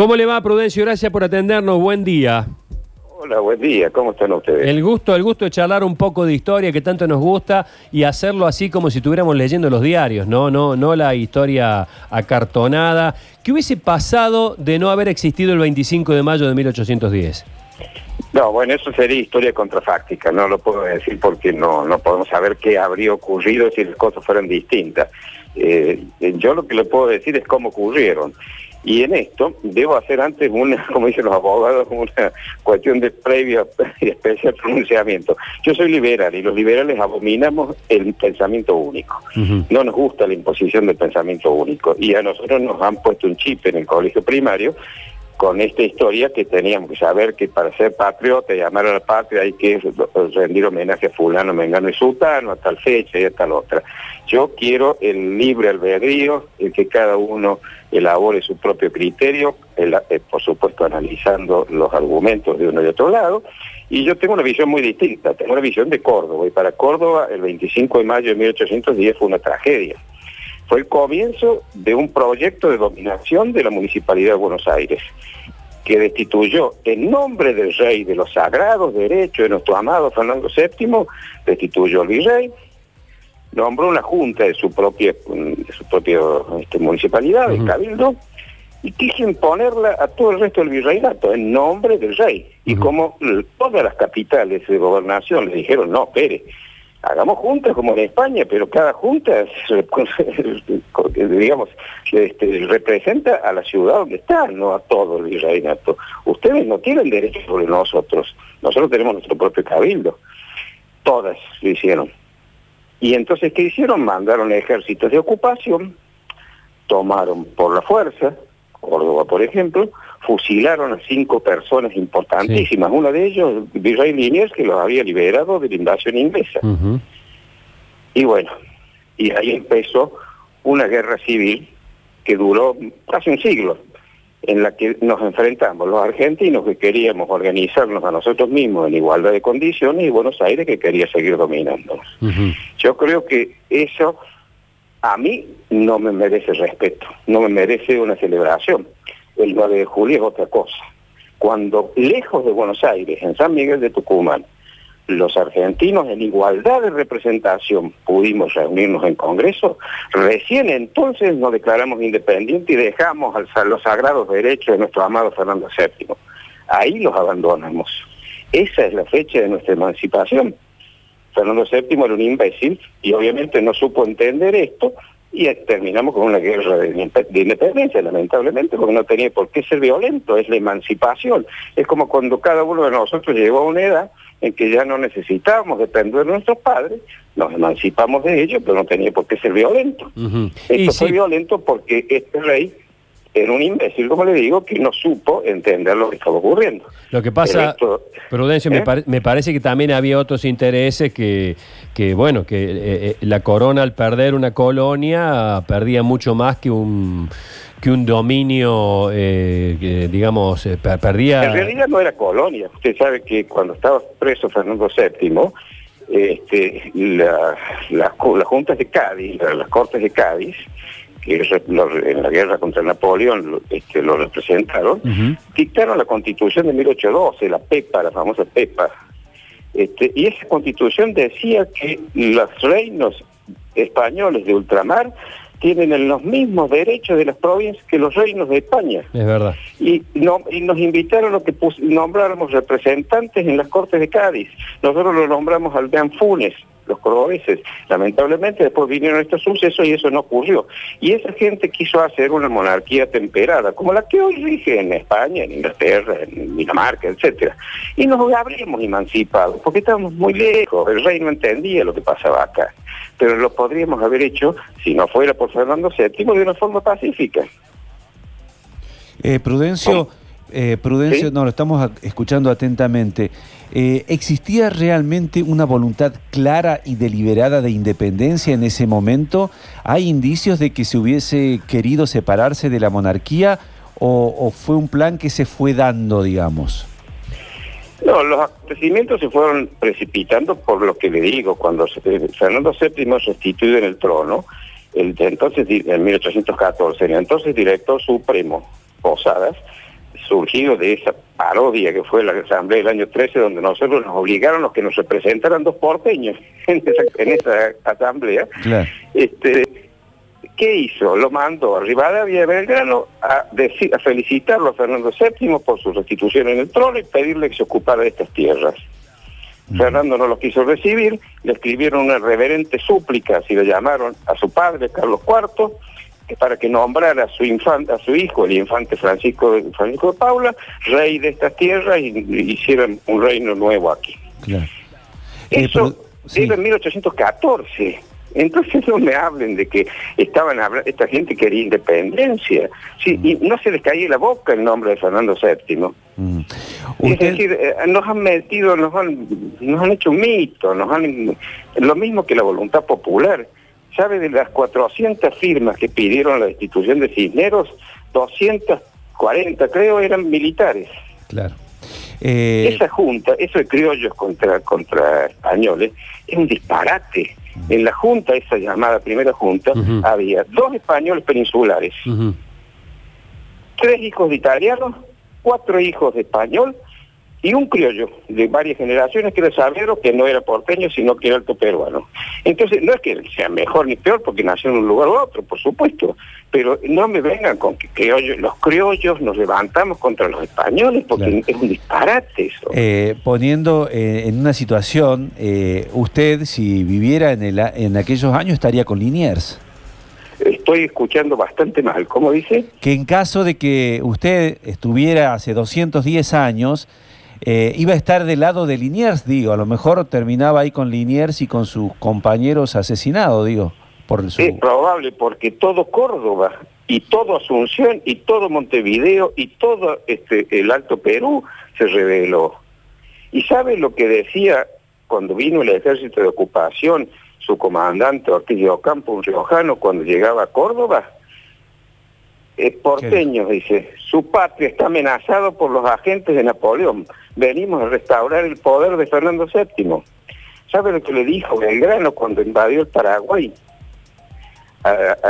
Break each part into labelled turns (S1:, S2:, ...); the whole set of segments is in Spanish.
S1: ¿Cómo le va, Prudencio? Gracias por atendernos. Buen día.
S2: Hola, buen día. ¿Cómo están ustedes?
S1: El gusto, el gusto de charlar un poco de historia que tanto nos gusta y hacerlo así como si estuviéramos leyendo los diarios, no, no, no la historia acartonada. ¿Qué hubiese pasado de no haber existido el 25 de mayo de 1810?
S2: No, bueno, eso sería historia contrafáctica, no lo puedo decir porque no, no podemos saber qué habría ocurrido si las cosas fueran distintas. Eh, yo lo que le puedo decir es cómo ocurrieron. Y en esto debo hacer antes una, como dicen los abogados, una cuestión de previo y especial pronunciamiento. Yo soy liberal y los liberales abominamos el pensamiento único. No nos gusta la imposición del pensamiento único. Y a nosotros nos han puesto un chip en el colegio primario con esta historia que teníamos que saber que para ser patriota y amar a la patria hay que rendir homenaje a fulano, mengano y sultano, a tal fecha y a tal otra. Yo quiero el libre albedrío, el que cada uno elabore su propio criterio, eh, por supuesto analizando los argumentos de uno y otro lado, y yo tengo una visión muy distinta, tengo una visión de Córdoba, y para Córdoba el 25 de mayo de 1810 fue una tragedia fue el comienzo de un proyecto de dominación de la Municipalidad de Buenos Aires, que destituyó en nombre del rey de los sagrados derechos de nuestro amado Fernando VII, destituyó al virrey, nombró una junta de su propia, de su propia este, municipalidad, el Cabildo, y quiso imponerla a todo el resto del virreinato en nombre del rey. Y como todas las capitales de gobernación le dijeron, no, espere, hagamos juntas como en España, pero cada junta, digamos, este, representa a la ciudad donde está, no a todo el virreinato. Ustedes no tienen derecho sobre nosotros, nosotros tenemos nuestro propio cabildo. Todas lo hicieron. Y entonces, ¿qué hicieron? Mandaron ejércitos de ocupación, tomaron por la fuerza, Córdoba por ejemplo, fusilaron a cinco personas importantísimas. Una de ellos, Virrey Liniers, que los había liberado de la invasión inglesa. Y bueno, y ahí empezó una guerra civil que duró casi un siglo, en la que nos enfrentamos los argentinos que queríamos organizarnos a nosotros mismos en igualdad de condiciones y Buenos Aires que quería seguir dominándonos. Yo creo que eso a mí no me merece respeto, no me merece una celebración el 9 de julio es otra cosa. Cuando lejos de Buenos Aires, en San Miguel de Tucumán, los argentinos en igualdad de representación pudimos reunirnos en Congreso, recién entonces nos declaramos independientes y dejamos los sagrados derechos de nuestro amado Fernando VII. Ahí los abandonamos. Esa es la fecha de nuestra emancipación. Fernando VII era un imbécil y obviamente no supo entender esto y terminamos con una guerra de, independencia, lamentablemente, porque no tenía por qué ser violento, es la emancipación. Es como cuando cada uno de nosotros llegó a una edad en que ya no necesitábamos depender de nuestros padres, nos emancipamos de ellos, pero no tenía por qué ser violento. Esto fue violento porque este rey era un imbécil, como le digo, que no supo entender lo que estaba ocurriendo.
S1: Lo que pasa, Prudencio, ¿eh? me, parece que también había otros intereses que, que bueno, que eh, eh, la corona al perder una colonia perdía mucho más que un que un dominio, digamos, perdía...
S2: En realidad no era colonia. Usted sabe que cuando estaba preso Fernando VII, este, la, las juntas de Cádiz, las cortes de Cádiz, que en la guerra contra Napoleón este, lo representaron, dictaron la constitución de 1812, la PEPA, la famosa PEPA. Este, y esa constitución decía que los reinos españoles de ultramar tienen los mismos derechos de las provincias que los reinos de España.
S1: Es verdad.
S2: Y, no, y nos invitaron a que nombráramos representantes en las Cortes de Cádiz. Nosotros lo nombramos al Funes, los cordobeses. Lamentablemente después vinieron estos sucesos y eso no ocurrió. Y esa gente quiso hacer una monarquía temperada, como la que hoy rige en España, en Inglaterra, en Dinamarca, etcétera. Y nos habríamos emancipado, porque estábamos muy lejos, el rey no entendía lo que pasaba acá. Pero lo podríamos haber hecho, si no fuera por Fernando VII, de una forma pacífica.
S3: Eh, Prudencio, eh, Prudencio, no, lo estamos escuchando atentamente. Eh, ¿Existía realmente una voluntad clara y deliberada de independencia en ese momento? ¿Hay indicios de que se hubiese querido separarse de la monarquía o, fue un plan que se fue dando, digamos?
S2: No, los acontecimientos se fueron precipitando por lo que le digo, cuando Fernando VII restituido en el trono, el, entonces en 1814, el entonces director supremo Posadas, surgido de esa parodia que fue la asamblea del año 13, donde nosotros nos obligaron a que nos representaran dos porteños en esa, asamblea. Este, ¿Qué hizo? Lo mandó a Rivadavia de Belgrano a, decir, a felicitarlo a Fernando VII por su restitución en el trono y pedirle que se ocupara de estas tierras. Fernando no lo quiso recibir, le escribieron una reverente súplica, así lo llamaron, a su padre, Carlos IV, para que nombrara a su infante, a su hijo, el infante Francisco, Francisco de Paula, rey de estas tierras y, hicieran un reino nuevo aquí. Eso eh, era en 1814. Entonces no me hablen de que estaban hablando, esta gente quería independencia. Sí, y no se les caía la boca el nombre de Fernando VII. Mm. Es decir, eh, nos han metido, nos han, nos han hecho un mito, nos han, lo mismo que la voluntad popular. ¿Sabe de las 400 firmas que pidieron la destitución de Cisneros? 240 creo eran militares.
S3: Claro.
S2: Eh, Esa junta, eso de criollos contra, contra españoles, es un disparate. En la junta, esa llamada primera junta, había dos españoles peninsulares, tres hijos de italianos, cuatro hijos de español y un criollo de varias generaciones que era Sabero, que no era porteño, sino que era alto peruano. Entonces, no es que sea mejor ni peor porque nació en un lugar u otro, por supuesto, pero no me vengan con que los criollos nos levantamos contra los españoles, porque es un disparate eso.
S3: Eh, poniendo eh, en una situación, eh, usted, si viviera en, el, en aquellos años, estaría con Liniers.
S2: Estoy escuchando bastante mal, ¿cómo dice?
S3: Que en caso de que usted estuviera hace 210 años, eh, iba a estar del lado de Liniers, digo, a lo mejor terminaba ahí con Liniers y con sus compañeros asesinados, digo.
S2: Por Es probable, porque todo Córdoba y todo Asunción y todo Montevideo y todo este, el Alto Perú se rebeló. ¿Y sabe lo que decía cuando vino el ejército de ocupación su comandante Ortiz de Ocampo, un riojano, cuando llegaba a Córdoba? Es porteño, dice, su patria está amenazada por los agentes de Napoleón venimos a restaurar el poder de Fernando VII. ¿Sabe lo que le dijo Belgrano cuando invadió el Paraguay?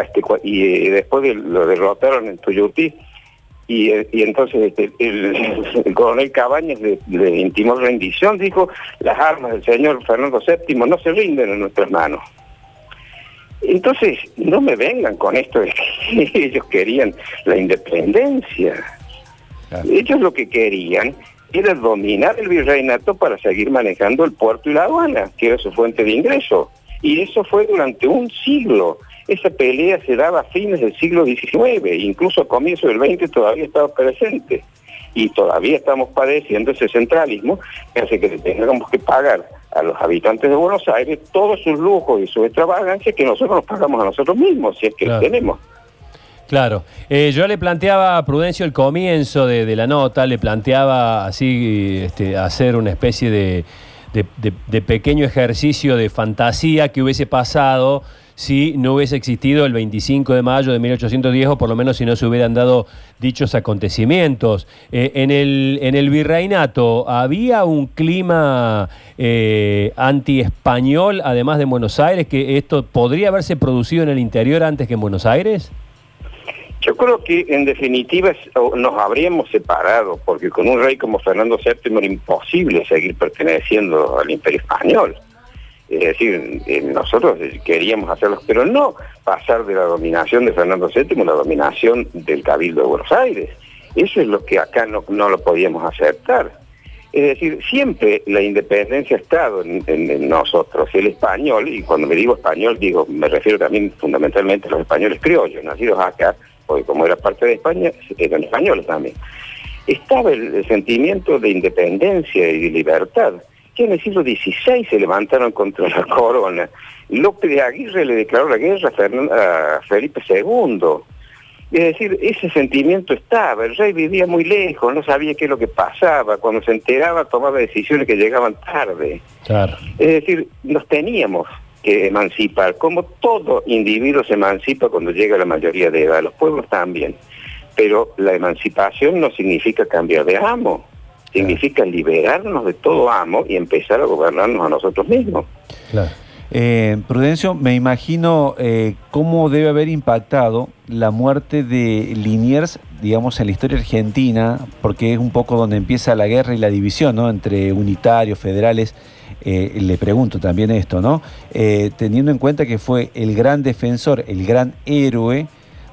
S2: este, y eh, después lo derrotaron en Tuyutí. Y, eh, entonces este, el, coronel Cabañas le, intimó rendición, dijo, las armas del señor Fernando VII no se rinden en nuestras manos. Entonces, no me vengan con esto de que ellos querían la independencia. Ellos lo que querían era dominar el virreinato para seguir manejando el puerto y la aduana, que era su fuente de ingreso. Y eso fue durante un siglo. Esa pelea se daba a fines del siglo XIX, incluso a comienzos del XX todavía estaba presente. Y todavía estamos padeciendo ese centralismo que hace que tengamos que pagar a los habitantes de Buenos Aires todos sus lujos y sus extravagancias que nosotros nos pagamos a nosotros mismos, si es que los tenemos.
S1: Claro. Eh, yo le planteaba a Prudencio el comienzo de, la nota, le planteaba así este, hacer una especie de, pequeño ejercicio de fantasía que hubiese pasado si no hubiese existido el 25 de mayo de 1810 o por lo menos si no se hubieran dado dichos acontecimientos. Eh, en, el, en el virreinato, ¿había un clima eh, anti-español, además de Buenos Aires, que esto podría haberse producido en el interior antes que en Buenos Aires?
S2: Yo creo que en definitiva nos habríamos separado, porque con un rey como Fernando VII era imposible seguir perteneciendo al imperio español. Es decir, eh, nosotros queríamos hacerlo, pero no pasar de la dominación de Fernando VII a la dominación del Cabildo de Buenos Aires. Eso es lo que acá no, lo podíamos aceptar. Es decir, siempre la independencia ha estado en, en, nosotros, el español, y cuando me digo español, digo, me refiero también fundamentalmente a los españoles criollos, nacidos acá, porque como era parte de España, eran españoles también. Estaba el, sentimiento de independencia y de libertad, que en el siglo XVI se levantaron contra la corona. López de Aguirre le declaró la guerra a Felipe II. Es decir, ese sentimiento estaba, el rey vivía muy lejos, no sabía qué es lo que pasaba, cuando se enteraba tomaba decisiones que llegaban tarde. Es decir, nos teníamos que emancipar, como todo individuo se emancipa cuando llega a la mayoría de edad, los pueblos también. Pero la emancipación no significa cambiar de amo, significa liberarnos de todo amo y empezar a gobernarnos a nosotros mismos.
S3: Eh, Prudencio, me imagino eh, cómo debe haber impactado la muerte de Liniers digamos, en la historia argentina, porque es un poco donde empieza la guerra y la división, ¿no? Entre unitarios, federales. Eh, le pregunto también esto, ¿no? Eh, teniendo en cuenta que fue el gran defensor, el gran héroe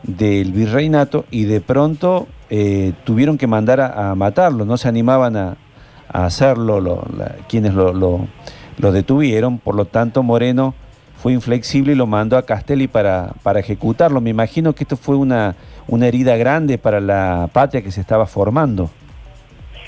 S3: del virreinato y de pronto eh, tuvieron que mandar a, matarlo, no se animaban a, hacerlo quienes lo, lo, detuvieron, por lo tanto Moreno fue inflexible y lo mandó a Castelli para, para ejecutarlo. Me imagino que esto fue una, una herida grande para la patria que se estaba formando.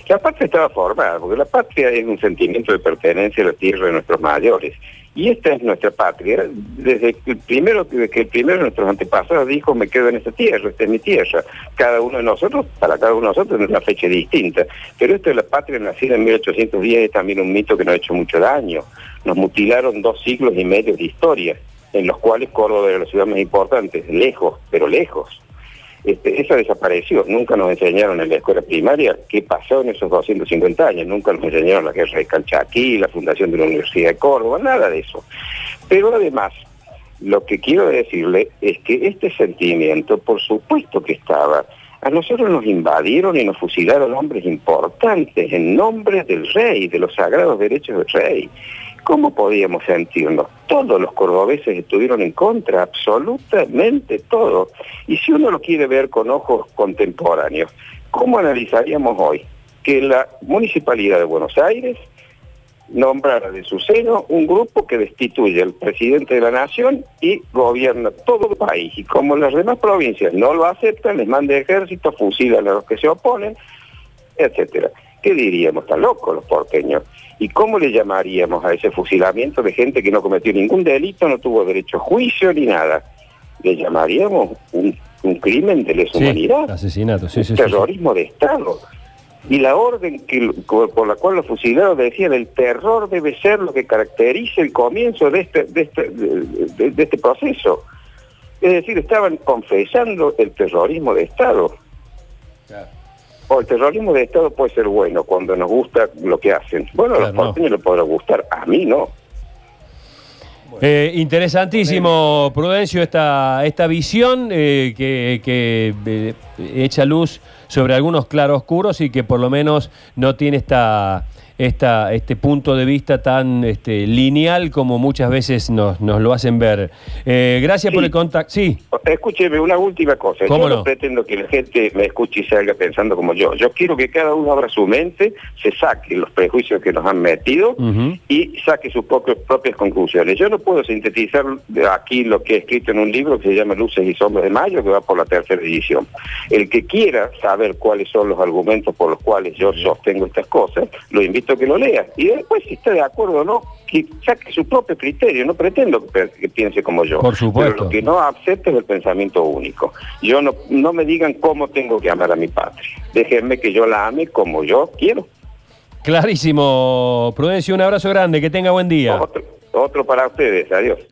S2: La patria estaba formada, porque la patria es un sentimiento de pertenencia a la tierra de nuestros mayores. Y esta es nuestra patria. Desde el primero que el primero de nuestros antepasados dijo, me quedo en esta tierra, esta es mi tierra. Cada uno de nosotros, para cada uno de nosotros es una fecha distinta. Pero esto de la patria nacida en 1810 es también un mito que nos ha hecho mucho daño. Nos mutilaron dos siglos y medio de historia, en los cuales Córdoba era la ciudad más importante, lejos, pero lejos. Este, esa desapareció. Nunca nos enseñaron en la escuela primaria qué pasó en esos 250 años. Nunca nos enseñaron la guerra de Calchaquí, la fundación de la Universidad de Córdoba, nada de eso. Pero además, lo que quiero decirle es que este sentimiento, por supuesto que estaba, a nosotros nos invadieron y nos fusilaron hombres importantes en nombre del rey, de los sagrados derechos del rey. ¿Cómo podíamos sentirnos? Todos los cordobeses estuvieron en contra, absolutamente todos. Y si uno lo quiere ver con ojos contemporáneos, ¿cómo analizaríamos hoy que la Municipalidad de Buenos Aires nombrara de su seno un grupo que destituye al presidente de la nación y gobierna todo el país. Y como las demás provincias no lo aceptan, les manda ejército, fusilan a los que se oponen, etcétera. ¿Qué diríamos? Están locos los porteños. ¿Y cómo le llamaríamos a ese fusilamiento de gente que no cometió ningún delito, no tuvo derecho a juicio ni nada? Le llamaríamos un, crimen de lesa humanidad.
S1: Asesinato, sí, sí,
S2: terrorismo de Estado. Y la orden que, por la cual los fusilados decían el terror debe ser lo que caracteriza el comienzo de este, de este, de este proceso. Es decir, estaban confesando el terrorismo de Estado. Claro. O el terrorismo de Estado puede ser bueno cuando nos gusta lo que hacen. Bueno, a los porteños les podrá gustar, a mí no.
S1: Eh, interesantísimo, Prudencio, esta, esta visión eh, que, que eh, echa luz sobre algunos claroscuros y que por lo menos no tiene esta esta, este punto de vista tan este, lineal como muchas veces nos, nos lo hacen ver. Eh, gracias por el contacto. Sí.
S2: Escúcheme, una última cosa. yo no? pretendo que la gente me escuche y salga pensando como yo. Yo quiero que cada uno abra su mente, se saque los prejuicios que nos han metido y saque sus propias conclusiones. Yo no puedo sintetizar aquí lo que he escrito en un libro que se llama Luces y Sombras de Mayo, que va por la tercera edición. El que quiera saber cuáles son los argumentos por los cuales yo sostengo estas cosas, lo invito que lo lea. Y después, si está de acuerdo o no, que saque su propio criterio. No pretendo que, piense como yo.
S1: Por supuesto.
S2: Pero lo que no acepto es el pensamiento único. Yo no, no me digan cómo tengo que amar a mi patria. Déjenme que yo la ame como yo quiero.
S1: Clarísimo, Prudencio, un abrazo grande, que tenga buen día.
S2: otro para ustedes, adiós.